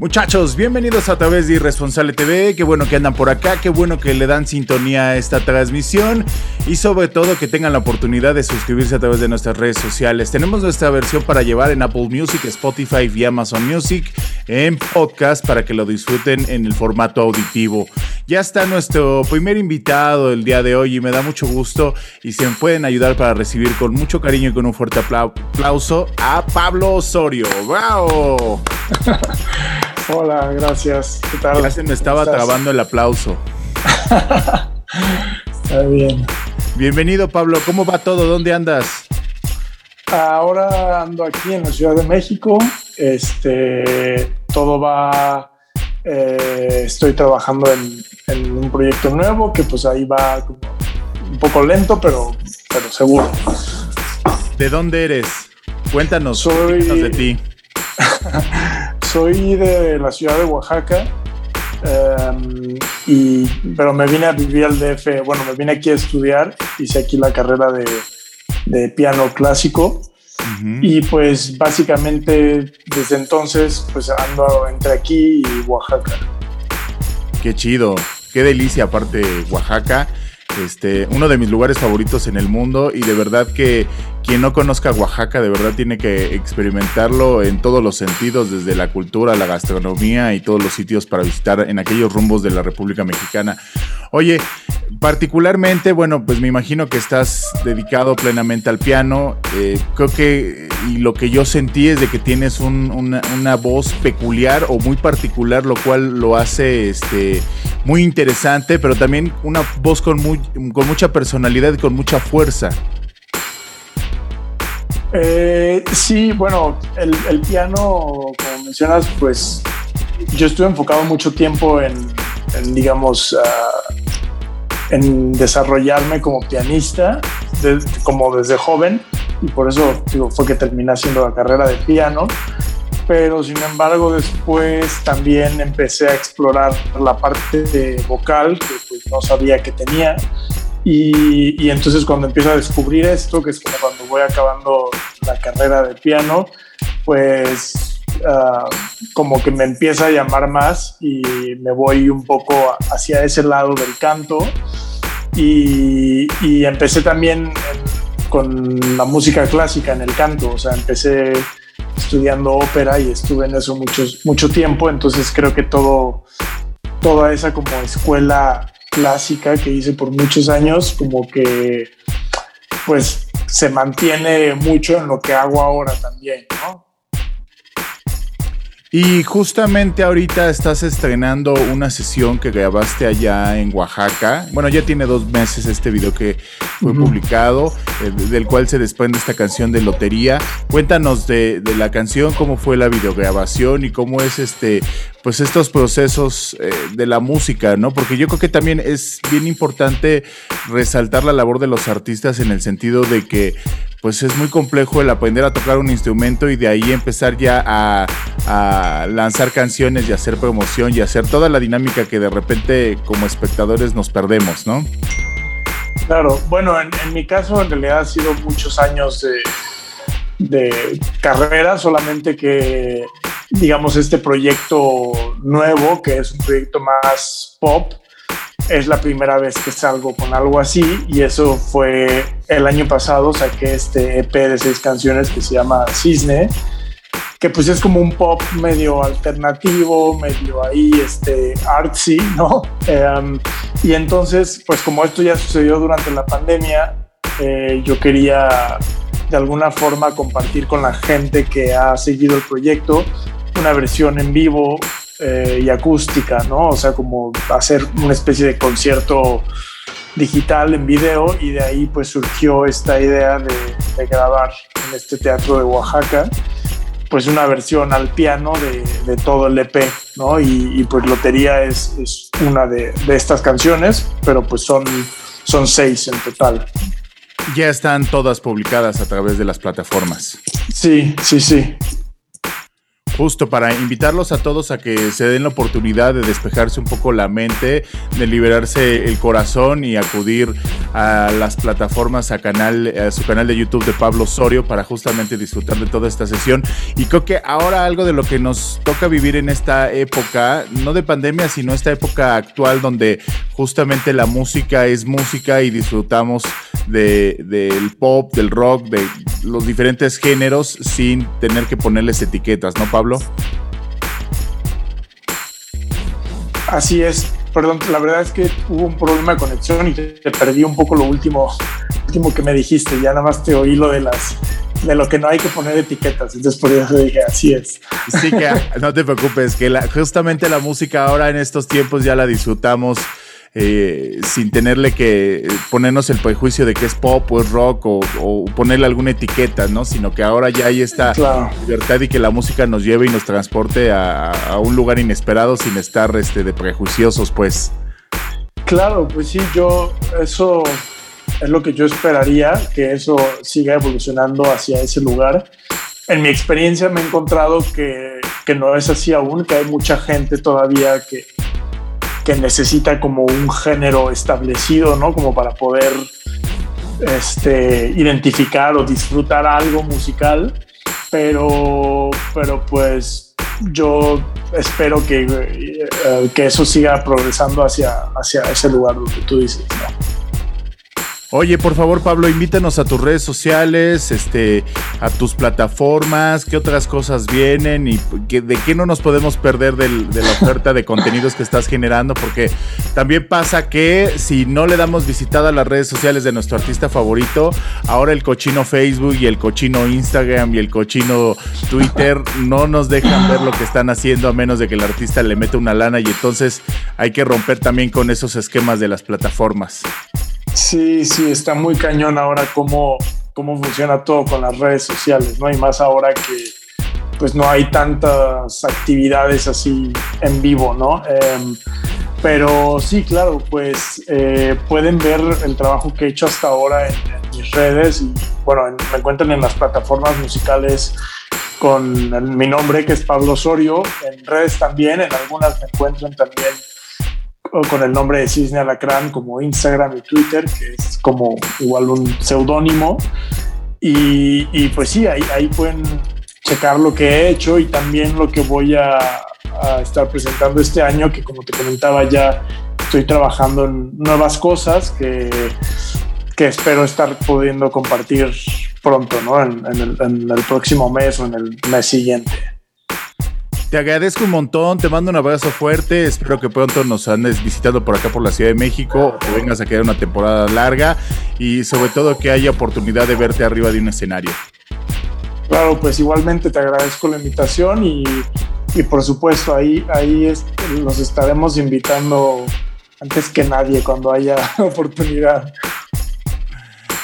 Muchachos, bienvenidos a través de Irresponsable TV. Qué bueno que andan por acá, qué bueno que le dan sintonía a esta transmisión y sobre todo que tengan la oportunidad de suscribirse a través de nuestras redes sociales. Tenemos nuestra versión para llevar en Apple Music, Spotify y Amazon Music en podcast para que lo disfruten en el formato auditivo. Ya está nuestro primer invitado el día de hoy y me da mucho gusto y se me pueden ayudar para recibir con mucho cariño y con un fuerte aplauso a Pablo Osorio. ¡Bravo! Hola, gracias. ¿Qué tal? Ya se me estaba trabando el aplauso. Está bien. Bienvenido, Pablo. ¿Cómo va todo? ¿Dónde andas? Ahora ando aquí en la Ciudad de México. Este, todo va. Eh, estoy trabajando en, un proyecto nuevo que, pues, ahí va un poco lento, pero, pero seguro. ¿De dónde eres? Cuéntanos, Soy... de ti. Soy de la ciudad de Oaxaca, em, y, pero me vine a vivir al DF, bueno, me vine aquí a estudiar, hice aquí la carrera de, piano clásico. Y pues básicamente desde entonces pues ando entre aquí y Oaxaca. Qué chido, qué delicia aparte Oaxaca. Este, uno de mis lugares favoritos en el mundo y de verdad que quien no conozca Oaxaca de verdad tiene que experimentarlo en todos los sentidos, desde la cultura, la gastronomía y todos los sitios para visitar en aquellos rumbos de la República Mexicana. Oye, particularmente, bueno, pues me imagino que estás dedicado plenamente al piano. Eh, creo que y lo que yo sentí es de que tienes una, una, voz peculiar o muy particular, lo cual lo hace este, muy interesante, pero también una voz con, muy, con mucha personalidad y con mucha fuerza. Eh, sí, bueno, el, piano, como mencionas, pues yo estuve enfocado mucho tiempo en, digamos, ah, en desarrollarme como pianista, como desde joven, y por eso fue que terminé haciendo la carrera de piano. Pero sin embargo, después también empecé a explorar la parte vocal que pues, no sabía que tenía y, entonces cuando empiezo a descubrir esto, que es como cuando voy acabando la carrera de piano, pues ah, como que me empieza a llamar más y me voy un poco hacia ese lado del canto. Y, empecé también con la música clásica en el canto, o sea, empecé estudiando ópera y estuve en eso mucho, mucho tiempo, entonces creo que todo, toda esa como escuela clásica que hice por muchos años, como que pues se mantiene mucho en lo que hago ahora también, ¿no? Y justamente ahorita estás estrenando una sesión que grabaste allá en Oaxaca. Bueno, ya tiene dos meses este video que fue publicado, eh, del cual se desprende esta canción de Lotería. Cuéntanos de, la canción, cómo fue la videograbación y cómo es este, pues estos procesos eh, de la música, ¿no? Porque yo creo que también es bien importante resaltar la labor de los artistas en el sentido de que pues es muy complejo el aprender a tocar un instrumento y de ahí empezar ya a, lanzar canciones y hacer promoción y hacer toda la dinámica que de repente como espectadores nos perdemos, ¿no? Claro, bueno, en, mi caso en realidad ha sido muchos años de, de carrera, solamente que digamos este proyecto nuevo, que es un proyecto más pop, es la primera vez que salgo con algo así y eso fue el año pasado saqué este EP de seis canciones que se llama Cisne que pues es como un pop medio alternativo, medio ahí este artsy, ¿no? Em, y entonces pues como esto ya sucedió durante la pandemia, eh, yo quería de alguna forma compartir con la gente que ha seguido el proyecto una versión en vivo eh, y acústica, ¿no? O sea, como hacer una especie de concierto digital en video y de ahí pues surgió esta idea de, grabar en este teatro de Oaxaca pues una versión al piano de, todo el EP, ¿no? Y, pues Lotería es, es una de, de, estas canciones, pero pues son, son seis en total. Ya están todas publicadas a través de las plataformas. Sí, sí, sí. Justo para invitarlos a todos a que se den la oportunidad de despejarse un poco la mente, de liberarse el corazón y acudir a las plataformas, a, canal, a su canal de YouTube de Pablo Osorio para justamente disfrutar de toda esta sesión. Y creo que ahora algo de lo que nos toca vivir en esta época, no de pandemia, sino esta época actual donde justamente la música es música y disfrutamos del pop, del rock, de los diferentes géneros sin tener que ponerles etiquetas, ¿no, Pablo? Así es. Perdón, la verdad es que hubo un problema de conexión y te perdí un poco lo último, último que me dijiste. Ya nada más te oí lo de las de lo que no hay que poner etiquetas. Entonces por eso dije, así es. Sí, que no te preocupes, que justamente la música ahora en estos tiempos ya la disfrutamos eh, sin tenerle que ponernos el prejuicio de que es pop o es rock o, ponerle alguna etiqueta, ¿no? Sino que ahora ya hay esta libertad y que la música nos lleve y nos transporte a, un lugar inesperado sin estar este, de prejuiciosos, pues. Claro, pues sí, yo eso es lo que yo esperaría, que eso siga evolucionando hacia ese lugar. En mi experiencia me he encontrado que, que no es así aún, que hay mucha gente todavía que, que necesita como un género establecido, ¿no? Como para poder este, identificar o disfrutar algo musical, pero, pero pues yo espero que, eh, que eso siga progresando hacia, hacia ese lugar donde tú dices, ¿no? Oye, por favor, Pablo, invítanos a tus redes sociales, este, a tus plataformas, qué otras cosas vienen y de qué no nos podemos perder de la oferta de contenidos que estás generando, porque también pasa que si no le damos visitada a las redes sociales de nuestro artista favorito, ahora el cochino Facebook y el cochino Instagram y el cochino Twitter no nos dejan ver lo que están haciendo a menos de que el artista le meta una lana y entonces hay que romper también con esos esquemas de las plataformas. Sí, sí, está muy cañón ahora cómo, cómo funciona todo con las redes sociales, ¿no? Y más ahora que pues no hay tantas actividades así en vivo, ¿no? Em, pero sí, claro, pues eh, pueden ver el trabajo que he hecho hasta ahora en, mis redes y bueno, me encuentran en las plataformas musicales con mi nombre que es Pablo Osorio, en redes también, en algunas me encuentran también con el nombre de Cisne Alacrán como Instagram y Twitter, que es como igual un seudónimo. Y, pues sí, ahí, ahí pueden checar lo que he hecho y también lo que voy a, estar presentando este año, que como te comentaba ya estoy trabajando en nuevas cosas que, que espero estar pudiendo compartir pronto, ¿no? En, en el próximo mes o en el mes siguiente. Te agradezco un montón, te mando un abrazo fuerte. Espero que pronto nos andes visitando por acá por la Ciudad de México, que vengas a quedar una temporada larga y sobre todo que haya oportunidad de verte arriba de un escenario. Claro, pues igualmente te agradezco la invitación y, por supuesto ahí, ahí los estaremos invitando antes que nadie cuando haya oportunidad.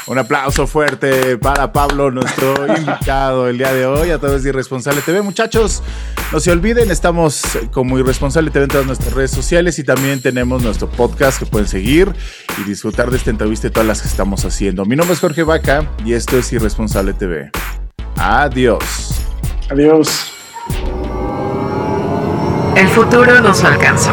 Un aplauso fuerte para Pablo, nuestro invitado el día de hoy a través de Irresponsable TV. Muchachos, no se olviden, estamos como Irresponsable TV en todas nuestras redes sociales y también tenemos nuestro podcast que pueden seguir y disfrutar de esta entrevista y todas las que estamos haciendo. Mi nombre es Jorge Vaca y esto es Irresponsable TV. Adiós. Adiós. El futuro nos alcanzó.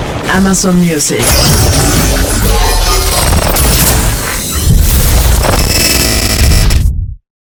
Amazon Music.